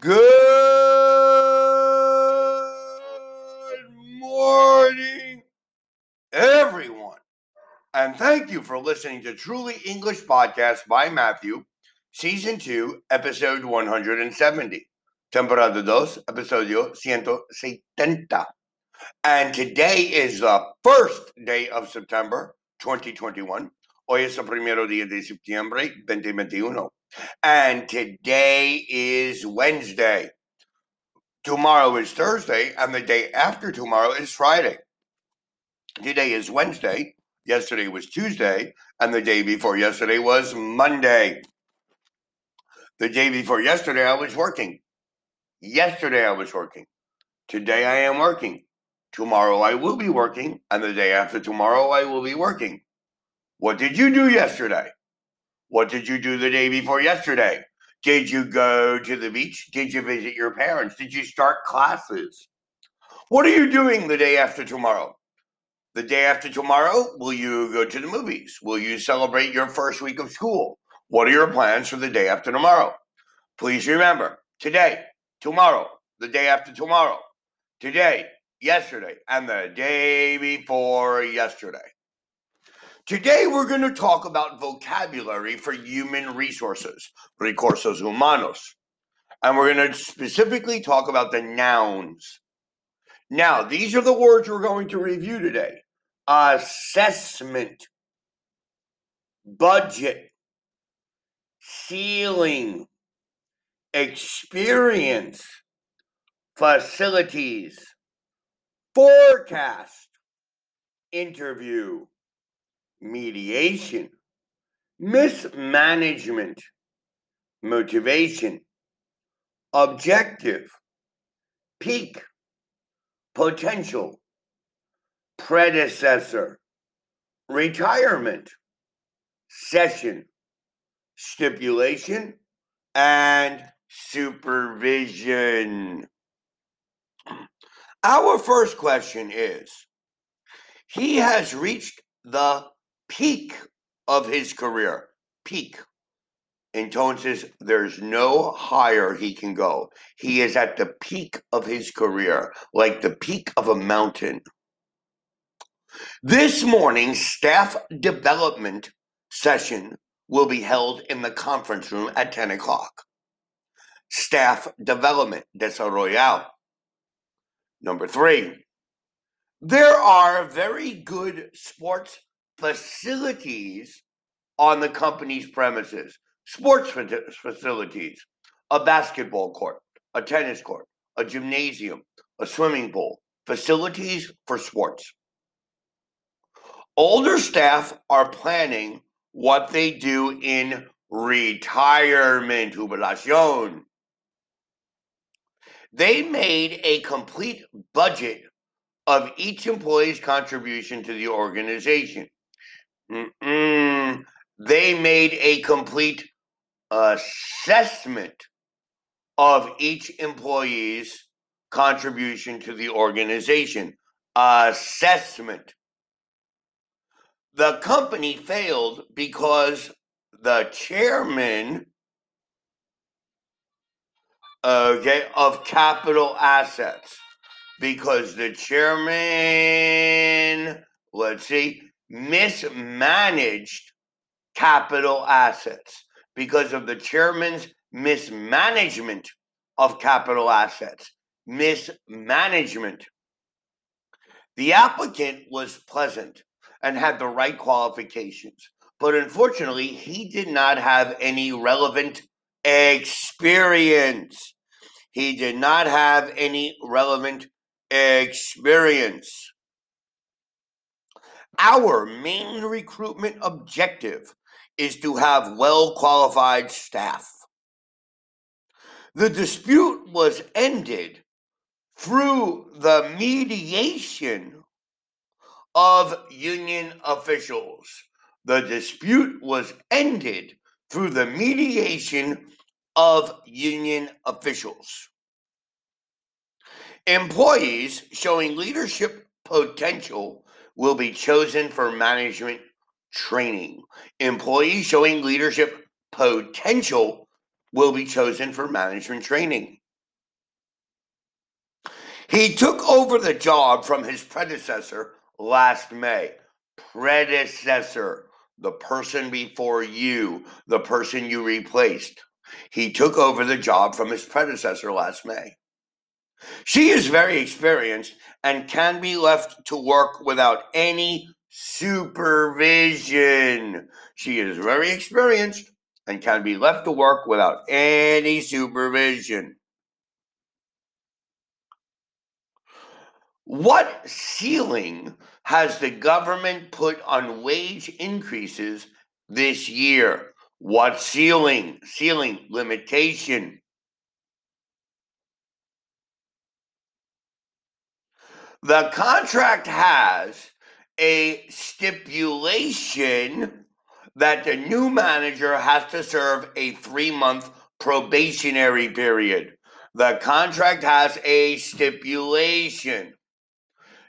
Good morning, everyone. And thank you for listening to Truly English Podcast by Matthew, Season 2, Episode 170. Temporada 2, Episodio 170. And today is the first day of September 2021. Hoy es el primero día de septiembre 2021. And today is Wednesday. Tomorrow is Thursday, and the day after tomorrow is Friday. Today is Wednesday. Yesterday was Tuesday, and the day before yesterday was Monday. The day before yesterday, I was working. Yesterday, I was working. Today, I am working. Tomorrow, I will be working, and the day after tomorrow, I will be working. What did you do yesterday? What did you do the day before yesterday? Did you go to the beach? Did you visit your parents? Did you start classes? What are you doing the day after tomorrow? The day after tomorrow, will you go to the movies? Will you celebrate your first week of school? What are your plans for the day after tomorrow? Please remember today, tomorrow, the day after tomorrow, today, yesterday, and the day before yesterday. Today, we're going to talk about vocabulary for human resources, recursos humanos. And we're going to specifically talk about the nouns. Now, these are the words we're going to review today. Assessment, budget, ceiling, experience, facilities, forecast, interview mediation, mismanagement, motivation, objective, peak, potential, predecessor, retirement, session, stipulation, and supervision. Our first question is He has reached the peak of his career. Peak. Entonces, there's no higher he can go. He is at the peak of his career, like the peak of a mountain. This morning, staff development session will be held in the conference room at 10 o'clock. Staff development, desarrollar. Number three, there are very good sports facilities on the company's premises. Sports facilities, a basketball court, a tennis court, a gymnasium, a swimming pool, facilities for sports. Older staff are planning what they do in retirement, jubilación. They made a complete budget of each employee's contribution to the organization. Mm-mm. They made a complete assessment of each employee's contribution to the organization. Assessment. The company failed because the chairman okay, of capital assets because the chairman, let's see, mismanaged capital assets because of the chairman's mismanagement of capital assets. Mismanagement. The applicant was pleasant and had the right qualifications, but unfortunately, he did not have any relevant experience. He did not have any relevant experience. Our main recruitment objective is to have well qualified staff. The dispute was ended through the mediation of union officials. The dispute was ended through the mediation of union officials. Employees showing leadership potential will be chosen for management training. Employees showing leadership potential will be chosen for management training. He took over the job from his predecessor last May. Predecessor, the person before you, the person you replaced. He took over the job from his predecessor last May. She is very experienced and can be left to work without any supervision. She is very experienced and can be left to work without any supervision. What ceiling has the government put on wage increases this year? What ceiling? Ceiling limitation. The contract has a stipulation that the new manager has to serve a three month probationary period. The contract has a stipulation.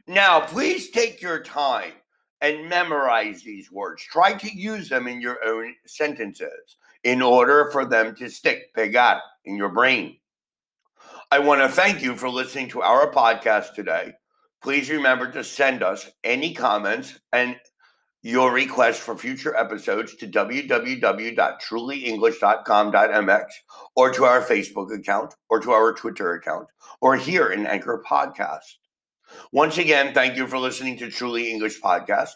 Now, please take your time and memorize these words. Try to use them in your own sentences in order for them to stick, pegar, in your brain. I want to thank you for listening to our podcast today. Please remember to send us any comments and your request for future episodes to www.trulyenglish.com.mx or to our Facebook account or to our Twitter account or here in Anchor Podcast. Once again, thank you for listening to Truly English Podcast.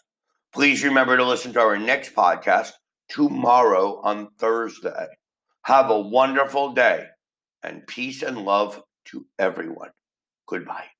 Please remember to listen to our next podcast tomorrow on Thursday. Have a wonderful day and peace and love to everyone. Goodbye.